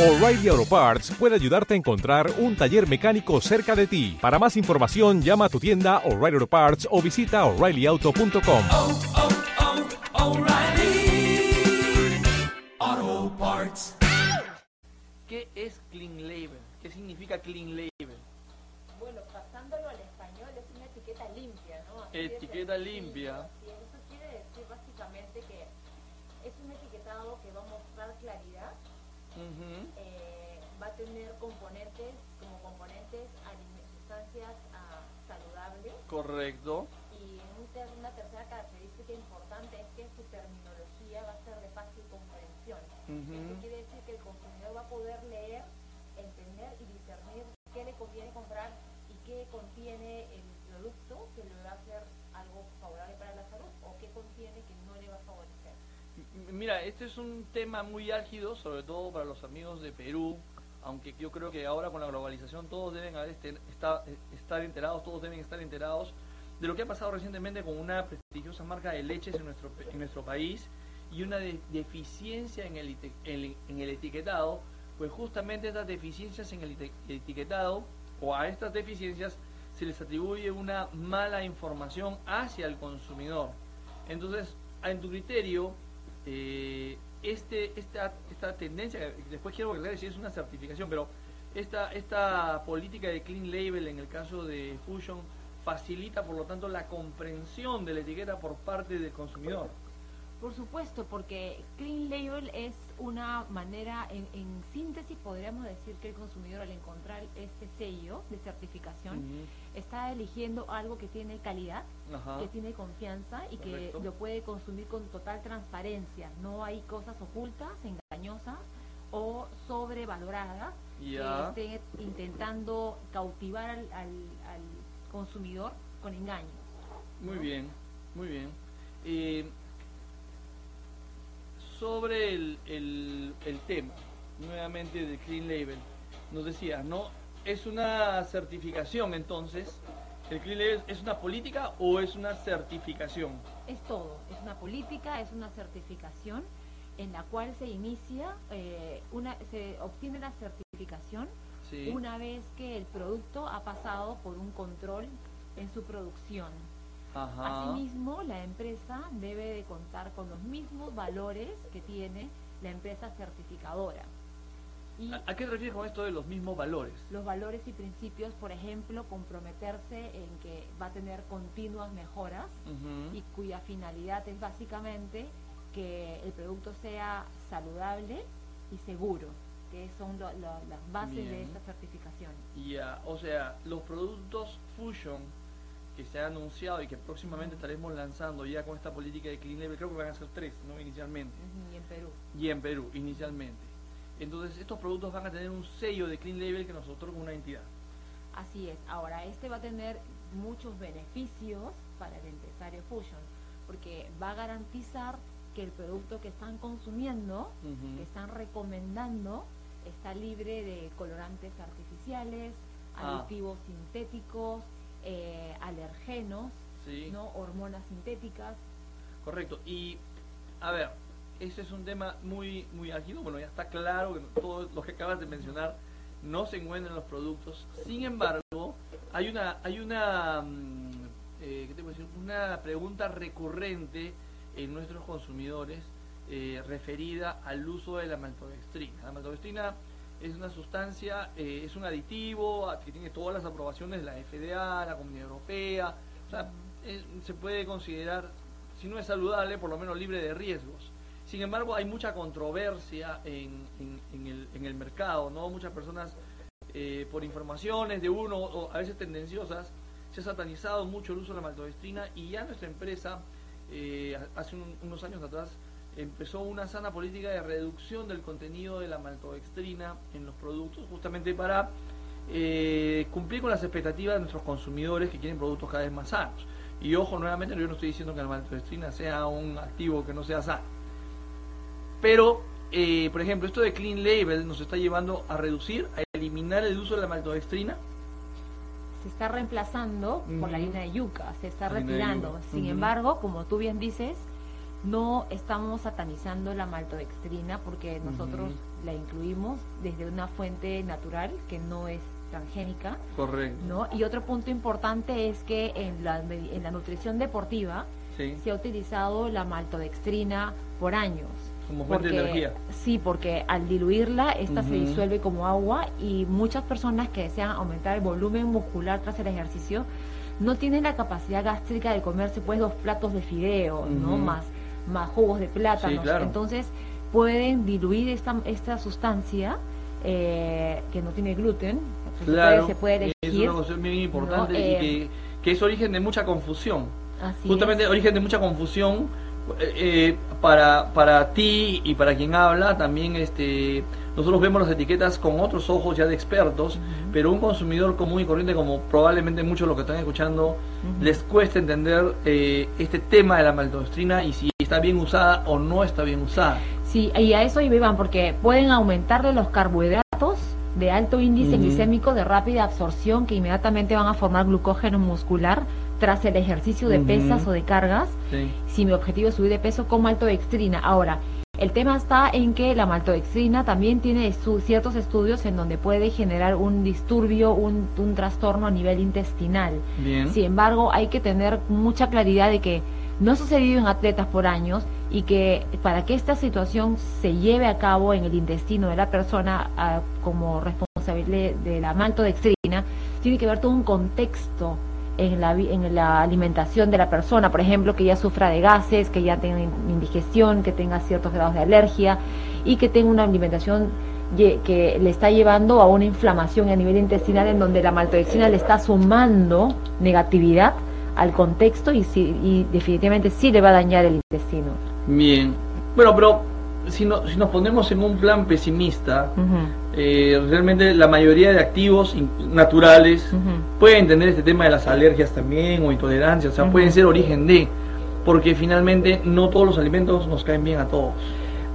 O'Reilly Auto Parts puede ayudarte a encontrar un taller mecánico cerca de ti. Para más información, llama a tu tienda O'Reilly Auto Parts o visita oreillyauto.com. oh, oh, O'Reilly Auto Parts. ¿Qué es Clean Label? ¿Qué significa Clean Label? Bueno, pasándolo al español es una etiqueta limpia, ¿no? Así Etiqueta sencillo. limpia. Sí, eso quiere decir básicamente que es un etiquetado que va a mostrar claridad, Ujú. eh, va a tener componentes, como componentes alime- sustancias ah, saludables Correcto. y una tercera característica importante es que su terminología va a ser de fácil comprensión. Ujú. Esto quiere decir que el consumidor va a poder leer, entender y discernir qué le conviene comprar y qué contiene el producto que le va a hacer algo favorable para la salud o qué contiene que no le va a favorecer. Mira, este es un tema muy álgido, sobre todo para los amigos de Perú, aunque yo creo que ahora con la globalización todos deben haber este- esta- estar enterados, todos deben estar enterados de lo que ha pasado recientemente con una prestigiosa marca de leches en nuestro, país y una de- deficiencia en el, en, el etiquetado, pues justamente estas deficiencias en el etiquetado o a estas deficiencias se les atribuye una mala información hacia el consumidor. Entonces, en tu criterio, eh, este, esta, esta tendencia, después quiero aclarar si es una certificación, pero esta, esta política de clean label en el caso de Fusion facilita por lo tanto la comprensión de la etiqueta por parte del consumidor. Por supuesto, porque Clean Label es una manera, en, en síntesis podríamos decir que el consumidor al encontrar este sello de certificación está eligiendo algo que tiene calidad, Ajá. que tiene confianza y que lo puede consumir con total transparencia. No hay cosas ocultas, engañosas o sobrevaloradas que estén intentando cautivar al, al- al consumidor con engaños. Muy bien, muy bien. Eh, sobre el, el, el tema, nuevamente de Clean Label, nos decías, ¿no? Es una certificación entonces. ¿El Clean Label es una política o es una certificación? Es todo, es una política, es una certificación en la cual se inicia, eh, una, se obtiene la certificación Sí. una vez que el producto ha pasado por un control en su producción. Ajá. Asimismo, la empresa debe de contar con los mismos valores que tiene la empresa certificadora. Y ¿A, a qué te refieres con esto de los mismos valores? los valores y principios, por ejemplo, comprometerse en que va a tener continuas mejoras y cuya finalidad es básicamente que el producto sea saludable y seguro, que son lo- lo- las bases de esta certificación. Ya, o sea, los productos Fusion que se han anunciado y que próximamente estaremos lanzando ya con esta política de Clean Label, creo que van a ser tres, ¿no? Inicialmente. Y en Perú. Y en Perú, inicialmente. Entonces, estos productos van a tener un sello de Clean Label que nos otorga una entidad. Así es. Ahora, este va a tener muchos beneficios para el empresario Fusion, porque va a garantizar que el producto que están consumiendo, que están recomendando, está libre de colorantes artificiales, Ah. aditivos sintéticos, eh, alergenos, Sí, ¿no? hormonas sintéticas. correcto. Y, a ver, ese es un tema muy, muy álgido. Bueno, ya está claro que todo lo que acabas de mencionar no se encuentra en los productos. Sin embargo, hay una, hay una, mm, eh, ¿qué te puedo decir? Una pregunta recurrente en nuestros consumidores eh, referida al uso de la maltodextrina. La maltodextrina es una sustancia, eh, es un aditivo a- que tiene todas las aprobaciones de la FDA, la Comunidad Europea. O sea, se puede considerar, si no es saludable, por lo menos libre de riesgos. Sin embargo, hay mucha controversia en, en el mercado, ¿no? Muchas personas, eh, por informaciones de uno o a veces tendenciosas, se ha satanizado mucho el uso de la maltodextrina y ya nuestra empresa, eh, hace un- unos años atrás, empezó una sana política de reducción del contenido de la maltodextrina en los productos, justamente para eh, cumplir con las expectativas de nuestros consumidores que quieren productos cada vez más sanos. Y ojo, nuevamente, yo no estoy diciendo que la maltodextrina sea un activo que no sea sano. Pero, eh, por ejemplo, esto de Clean Label nos está llevando a reducir, a eliminar el uso de la maltodextrina. Se está reemplazando por la harina de yuca, se está retirando. Sin embargo, como tú bien dices, no estamos satanizando la maltodextrina porque nosotros la incluimos desde una fuente natural que no es transgénica, Correcto. ¿no? Y otro punto importante es que en la, en la nutrición deportiva Sí. se ha utilizado la maltodextrina por años. Como fuente de energía. Sí, porque al diluirla, esta se disuelve como agua y muchas personas que desean aumentar el volumen muscular tras el ejercicio no tienen la capacidad gástrica de comerse pues dos platos de fideo, ¿no? Más, más jugos de plátano. Sí, claro. Entonces pueden diluir esta, esta sustancia eh, que no tiene gluten. Se puede- Claro. se puede es elegir. una cuestión bien importante ¿no? y Eh, que, que es origen de mucha confusión. Así Justamente es. origen de mucha confusión eh, eh, para, para ti y para quien habla también este nosotros vemos las etiquetas con otros ojos ya de expertos pero un consumidor común y corriente como probablemente muchos de los que están escuchando les cuesta entender eh, este tema de la maltodextrina y si está bien usada o no está bien usada Sí, y a eso iban porque pueden aumentarle los carbohidratos de alto índice glicémico de rápida absorción que inmediatamente van a formar glucógeno muscular tras el ejercicio de pesas o de cargas. Sí. Si mi objetivo es subir de peso con maltodextrina. Ahora, el tema está en que la maltodextrina también tiene estu- ciertos estudios en donde puede generar un disturbio, un, un trastorno a nivel intestinal. bien Sin embargo, hay que tener mucha claridad de que no ha sucedido en atletas por años y que para que esta situación se lleve a cabo en el intestino de la persona ah, como responsable de la maltodextrina, tiene que haber todo un contexto en la, en la alimentación de la persona, por ejemplo, que ya sufra de gases, que ya tenga in- indigestión, que tenga ciertos grados de alergia y que tenga una alimentación que le está llevando a una inflamación a nivel intestinal en donde la maltodextrina le está sumando negatividad al contexto y, sí- y definitivamente sí le va a dañar el intestino. bien bueno pero si, no- si nos ponemos en un plan pesimista eh, realmente la mayoría de activos naturales ujú. pueden tener este tema de las alergias también o intolerancias, o sea, pueden ser origen de, porque finalmente no todos los alimentos nos caen bien a todos.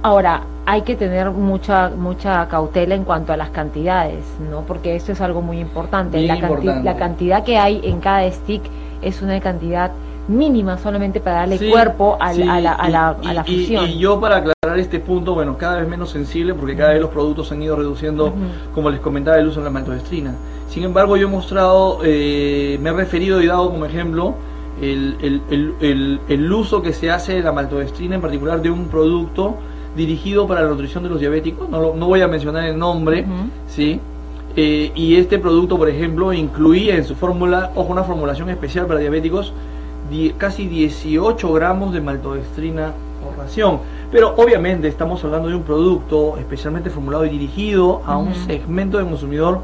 Ahora, hay que tener mucha mucha cautela en cuanto a las cantidades, ¿no? Porque eso es algo muy importante. La, canti- importante. la cantidad que hay en cada stick es una cantidad mínima solamente para darle Sí, cuerpo al- sí, a, la, a, la, y- a la fusión. Y, yo para aclarar este punto, bueno, cada vez menos sensible porque cada vez los productos han ido reduciendo, como les comentaba, el uso de la maltodextrina. Sin embargo, yo he mostrado, eh, me he referido y dado como ejemplo el, el- el- el- uso que se hace de la maltodextrina, en particular de un producto dirigido para la nutrición de los diabéticos. No, lo- no voy a mencionar el nombre. ¿sí? Eh, y este producto, por ejemplo, incluía en su fórmula, ojo, una formulación especial para diabéticos, die- casi 18 gramos de maltodextrina por ración. Pero obviamente estamos hablando de un producto especialmente formulado y dirigido a un Ujú. segmento de consumidor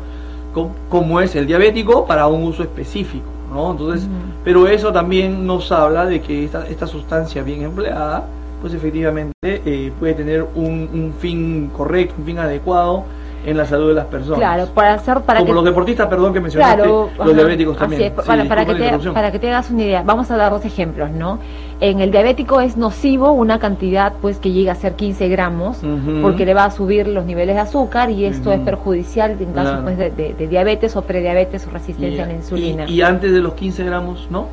co- como es el diabético para un uso específico, ¿no? Entonces, Ujú. pero eso también nos habla de que esta, esta sustancia bien empleada, pues efectivamente eh, puede tener un, un fin correcto, un fin adecuado en la salud de las personas. Claro, para hacer para Como que los deportistas, perdón que mencionaste, Claro, los ajá, diabéticos también. es, Sí, para, para que te, para que te hagas una idea, vamos a dar dos ejemplos, ¿no? En el diabético es nocivo una cantidad pues que llega a ser 15 gramos porque le va a subir los niveles de azúcar y esto es perjudicial en caso Claro. pues, de, de- de diabetes o prediabetes o resistencia a la insulina. Y, y antes de los 15 gramos, ¿no?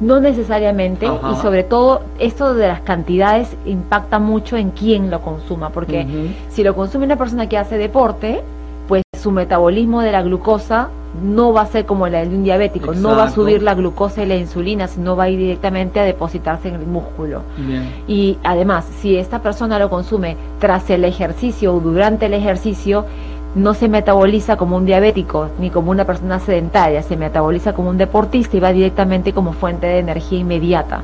No necesariamente Ajá. y sobre todo esto de las cantidades impacta mucho en quién lo consuma porque si lo consume una persona que hace deporte, pues su metabolismo de la glucosa no va a ser como la de un diabético, no va a subir la glucosa y la insulina, sino va a ir directamente a depositarse en el músculo. Bien. Y además, si esta persona lo consume tras el ejercicio o durante el ejercicio, no se metaboliza como un diabético ni como una persona sedentaria, se metaboliza como un deportista y va directamente como fuente de energía inmediata.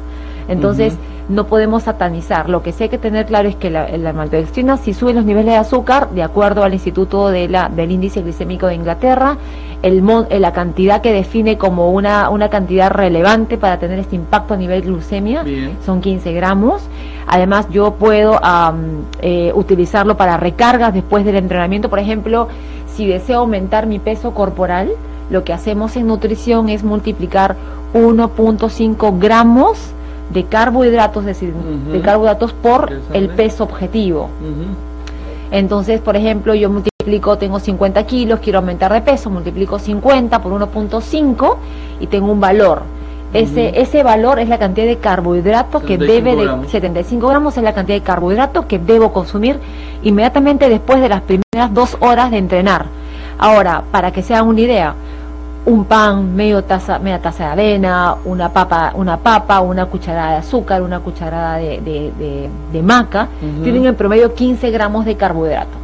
Entonces, no podemos satanizar. Lo que sí hay que tener claro es que la, la maltodextrina, si sube los niveles de azúcar, de acuerdo al Instituto de la, del Índice Glicémico de Inglaterra, el, eh, la cantidad que define como una, una cantidad relevante para tener este impacto a nivel glucemia Bien. son 15 gramos. Además, yo puedo am, eh, utilizarlo para recargas después del entrenamiento. Por ejemplo, si deseo aumentar mi peso corporal, lo que hacemos en nutrición es multiplicar 1.5 gramos de carbohidratos, es decir, de carbohidratos por el peso objetivo. Entonces, por ejemplo, yo multiplico, tengo 50 kilos, quiero aumentar de peso, multiplico 50 por 1.5 y tengo un valor. Ese, ese valor es la cantidad de carbohidrato que 75 debe de gramos. 75 gramos es la cantidad de carbohidrato que debo consumir inmediatamente después de las primeras dos horas de entrenar. Ahora, para que se hagan una idea, un pan, medio taza, media taza de avena, una papa, una papa, una cucharada de azúcar, una cucharada de, de, de- de maca, tienen en promedio 15 gramos de carbohidrato.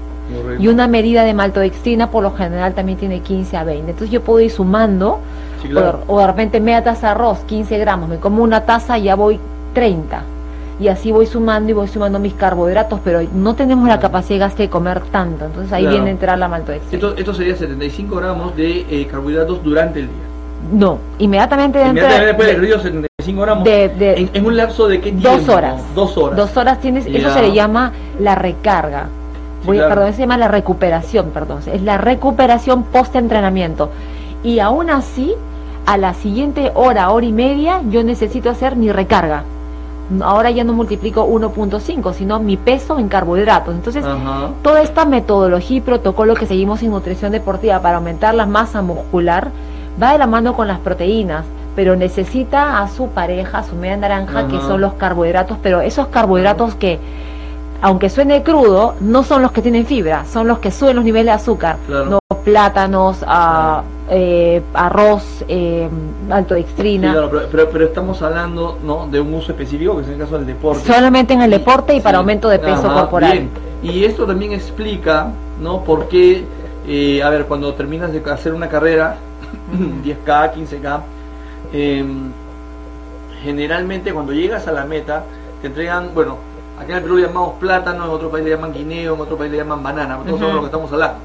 Y una medida de maltodextrina por lo general también tiene 15 a 20. Entonces yo puedo ir sumando, Sí, claro. o, o de repente media taza de arroz, 15 gramos, me como una taza y ya voy 30. Y así voy sumando y voy sumando mis carbohidratos, pero no tenemos la capacidad de gasto de comer tanto. Entonces ahí Claro. viene a entrar la maltodextrina. Esto, esto sería 75 gramos de eh, carbohidratos durante el día. No, inmediatamente Inmediatamente después del de, río 75 gramos. de- de- en, en un lapso de qué tiempo? dos horas. Dos horas. Dos horas tienes, eso se le llama la recarga. Sí, Voy, claro. Perdón, se llama la recuperación, perdón. Es la recuperación post-entrenamiento. Y aún así, a la siguiente hora, hora y media, yo necesito hacer mi recarga. Ahora ya no multiplico 1.5, sino mi peso en carbohidratos. Entonces, Ajá. toda esta metodología y protocolo que seguimos en nutrición deportiva para aumentar la masa muscular va de la mano con las proteínas, pero necesita a su pareja, a su media naranja, que son los carbohidratos, pero esos carbohidratos que, aunque suene crudo, no son los que tienen fibra, son los que suben los niveles de azúcar. Claro. No plátanos, ah, eh, arroz, eh, maltodextrina. Sí, claro, pero, pero, pero estamos hablando ¿no? de un uso específico, que es el caso del deporte. Solamente en el deporte y para Sí. aumento de peso Ajá, corporal. bien. Y esto también explica, ¿no? Por qué, eh, a ver, cuando terminas de hacer una carrera, 10K, 15K, eh, generalmente cuando llegas a la meta, te entregan, bueno, acá en el Perú le llamamos plátano, en otro país le llaman guineo, en otro país le llaman banana, todos Ujú. sabemos lo que estamos hablando.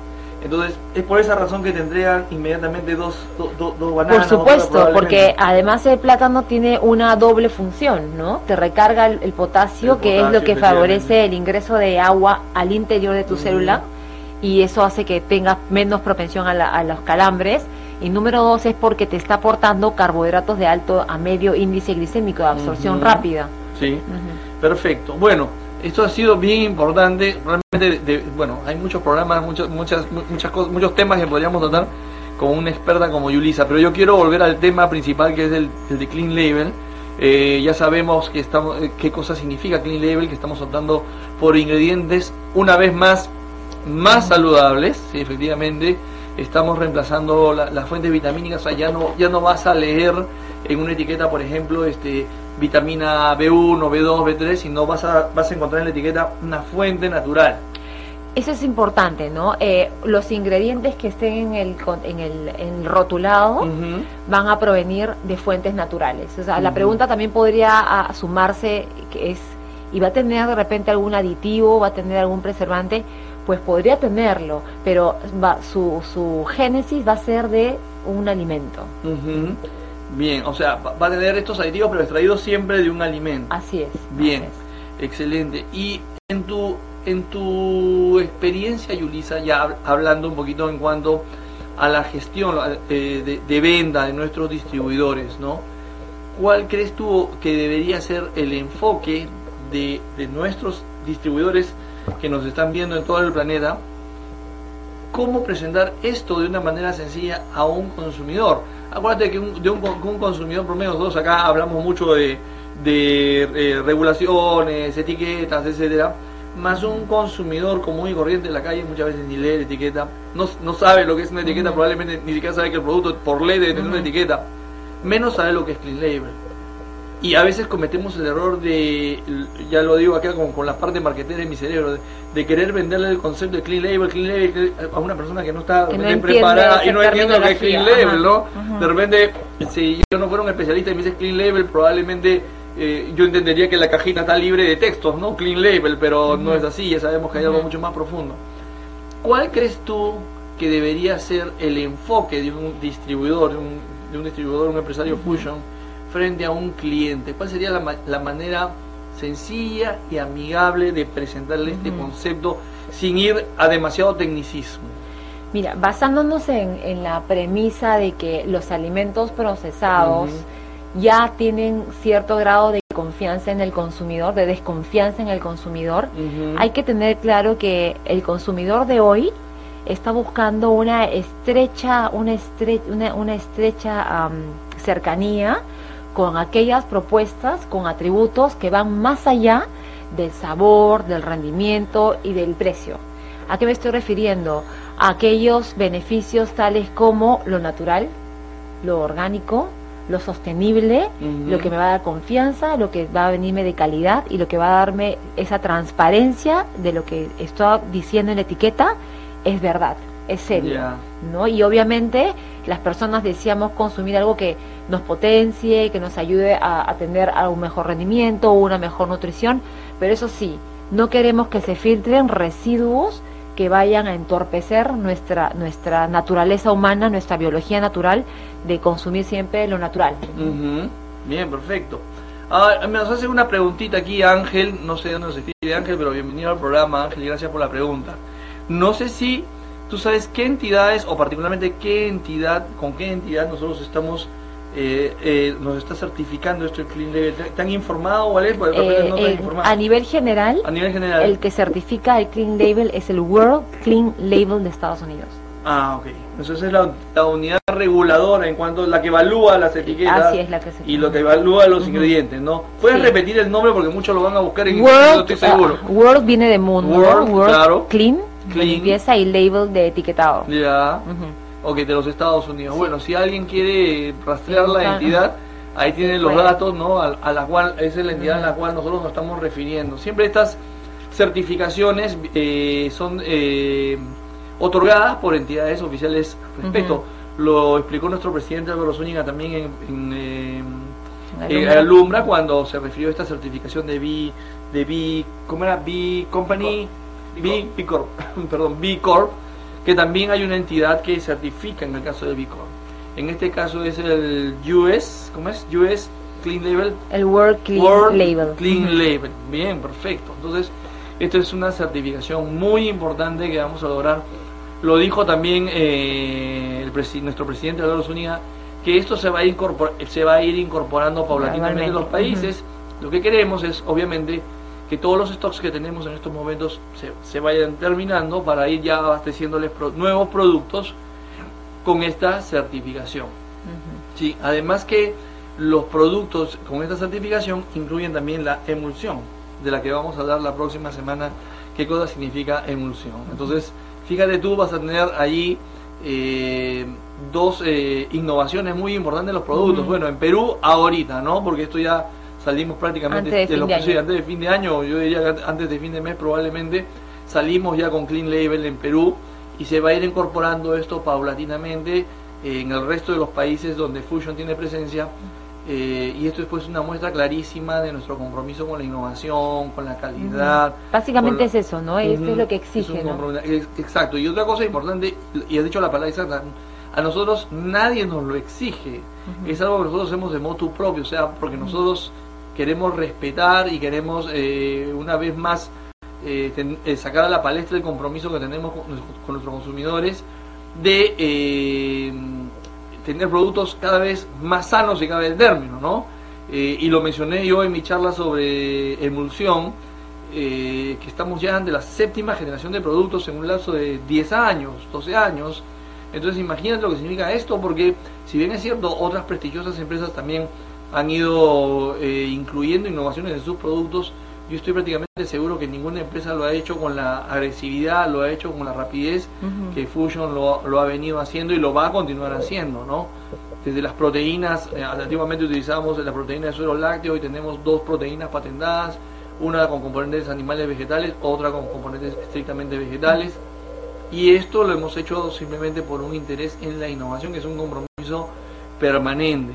Entonces, es por esa razón que te entregan inmediatamente dos, do- do- dos Por bananas. supuesto, probablemente. porque además el plátano tiene una doble función, ¿no? Te recarga el, el potasio, El que es lo que favorece el ingreso de agua al interior de tu célula y eso hace que tengas menos propensión a, la- a los calambres. Y número dos es porque te está aportando carbohidratos de alto a medio índice glicémico de absorción rápida. Sí. Perfecto. Bueno, esto ha sido bien importante. Realmente, de- bueno, hay muchos programas, muchas, mu- muchas cosas, muchos temas que podríamos tratar con una experta como Yulisa. Pero yo quiero volver al tema principal que es el, el de Clean Label. Eh, ya sabemos que estamos, eh, qué cosa significa Clean Label, que estamos optando por ingredientes una vez más más saludables, sí, efectivamente. Estamos reemplazando la- las fuentes vitamínicas, o sea, ya no, ya no vas a leer en una etiqueta, por ejemplo, este vitamina B1, B2, B3, sino vas a, vas a encontrar en la etiqueta una fuente natural. Eso es importante, ¿no? Eh, los ingredientes que estén en el, en el, en el rotulado van a provenir de fuentes naturales. O sea, la pregunta también podría sumarse, que es, ¿y va a tener de repente algún aditivo, va a tener algún preservante? Pues podría tenerlo, pero va, su, su génesis va a ser de un alimento. Ujú. Bien, o sea, va a tener estos aditivos, pero extraídos siempre de un alimento. Así es. Bien, así es. excelente. Y en tu en tu experiencia, Yulisa, ya hab- hablando un poquito en cuanto a la gestión eh, de, de venta de nuestros distribuidores, ¿no? ¿Cuál crees tú que debería ser el enfoque de, de nuestros distribuidores que nos están viendo en todo el planeta? ¿Cómo presentar esto de una manera sencilla a un consumidor? Acuérdate que un, de un, un consumidor promedio, nosotros acá hablamos mucho de, de eh, regulaciones, etiquetas, etcétera, más un consumidor común y corriente en la calle muchas veces ni lee la etiqueta, no, no sabe lo que es una etiqueta, probablemente ni siquiera sabe que el producto por ley debe tener una etiqueta, menos sabe lo que es clean label. Y a veces cometemos el error de, ya lo digo acá con, con la parte marketera de mi cerebro, de, de querer venderle el concepto de clean label, clean label, a una persona que no está Que no preparada y no entiende lo que es clean label, ajá. ¿no? De repente, si yo no fuera un especialista y me dices clean label, probablemente eh, yo entendería que la cajita está libre de textos, ¿no? Clean label, pero no es así, ya sabemos que hay algo mucho más profundo. ¿Cuál crees tú que debería ser el enfoque de un distribuidor, de un, de un distribuidor, un empresario fusion, frente a un cliente? ¿Cuál sería la, la manera sencilla y amigable de presentarle este concepto sin ir a demasiado tecnicismo? Mira, basándonos en, en la premisa de que los alimentos procesados ya tienen cierto grado de confianza en el consumidor, de desconfianza en el consumidor, hay que tener claro que el consumidor de hoy está buscando una estrecha, una, estre- una, una estrecha am, cercanía con aquellas propuestas, con atributos que van más allá del sabor, del rendimiento y del precio. ¿A qué me estoy refiriendo? A aquellos beneficios tales como lo natural, lo orgánico, lo sostenible, lo que me va a dar confianza, lo que va a venirme de calidad y lo que va a darme esa transparencia de lo que estoy diciendo en la etiqueta es verdad, es serio. ¿no? Y obviamente las personas deseamos consumir algo que nos potencie, que nos ayude a, a tener a un mejor rendimiento, una mejor nutrición, pero eso sí, no queremos que se filtren residuos que vayan a entorpecer nuestra nuestra naturaleza humana, nuestra biología natural de consumir siempre lo natural. Bien, perfecto. Ah, me nos hace una preguntita aquí Ángel, no sé de dónde nos escribe Ángel, pero bienvenido al programa Ángel y gracias por la pregunta. No sé si tú sabes qué entidades o particularmente qué entidad, con qué entidad nosotros estamos, eh, eh, nos está certificando esto el Clean Label. ¿Te, han informado o Eh, no te han informado. a nivel general, A nivel general. el que certifica el Clean Label es el World Clean Label de Estados Unidos. Ah, ok. Entonces es la, la unidad reguladora en cuanto a la que evalúa las etiquetas Así es la que se y lo que evalúa los ingredientes, ¿no? ¿Puedes Sí. repetir el nombre porque muchos lo van a buscar en internet, no World, estoy seguro. ah, World viene de mundo, World. World claro. Clean, Clean. limpieza y label de etiquetado. Ya. Ujú. Ok, de los Estados Unidos. Bueno, si alguien quiere rastrear la entidad, ahí tienen los datos, ¿no? A, a la cual, esa es la entidad en la cual nosotros nos estamos refiriendo. Siempre estas certificaciones eh, son eh, otorgadas por entidades oficiales respeto. Lo explicó nuestro presidente Álvaro Zúñiga también en, en, eh, eh, Alumbra. Alumbra cuando se refirió a esta certificación de B, de B, ¿cómo era? B Company, B, B Corp, perdón, B Corp, que también hay una entidad que certifica en el caso de B Corp. En este caso es el US, ¿cómo es? US Clean Label, El World Clean World Label. Clean. Label. Bien, perfecto. Entonces, esto es una certificación muy importante que vamos a lograr. Lo dijo también eh, el presi- nuestro presidente Álvaro Zúñiga, que esto se va a, incorpor- se va a ir incorporando paulatinamente en los países. Lo que queremos es, obviamente, que todos los stocks que tenemos en estos momentos se, se vayan terminando para ir ya abasteciéndoles pro- nuevos productos con esta certificación. Sí, además que los productos con esta certificación incluyen también la emulsión, de la que vamos a hablar la próxima semana, qué cosa significa emulsión. Entonces, fíjate tú, vas a tener allí eh, dos eh, innovaciones muy importantes en los productos. Bueno, en Perú ahorita, ¿no? Porque esto ya salimos prácticamente Antes de fin de sí, año. antes de fin de año, yo diría que antes de fin de mes probablemente salimos ya con Clean Label en Perú y se va a ir incorporando esto paulatinamente eh, en el resto de los países donde Fusion tiene presencia eh, y esto es pues una muestra clarísima de nuestro compromiso con la innovación, con la calidad. Básicamente es eso, ¿no? Esto es lo que exige, ¿no? Exacto, y otra cosa importante, y has dicho la palabra exacta, a nosotros nadie nos lo exige, es algo que nosotros hacemos de motu propio, o sea, porque nosotros queremos respetar y queremos eh, una vez más eh, ten- eh, sacar a la palestra el compromiso que tenemos con, nuestros consumidores de eh, tener productos cada vez más sanos y cada vez términos, ¿no? Eh, y lo mencioné yo en mi charla sobre emulsión, eh, que estamos ya ante la séptima generación de productos en un lapso de 10 años, 12 años. Entonces imagínate lo que significa esto, porque si bien es cierto, otras prestigiosas empresas también han ido eh, incluyendo innovaciones en sus productos, yo estoy prácticamente seguro que ninguna empresa lo ha hecho con la agresividad, lo ha hecho con la rapidez que Fusion lo, lo ha venido haciendo y lo va a continuar haciendo, ¿no? Desde las proteínas, eh, antiguamente utilizábamos la proteína de suero lácteo, hoy tenemos dos proteínas patentadas, una con componentes animales vegetales, otra con componentes estrictamente vegetales. Y esto lo hemos hecho simplemente por un interés en la innovación, que es un compromiso permanente.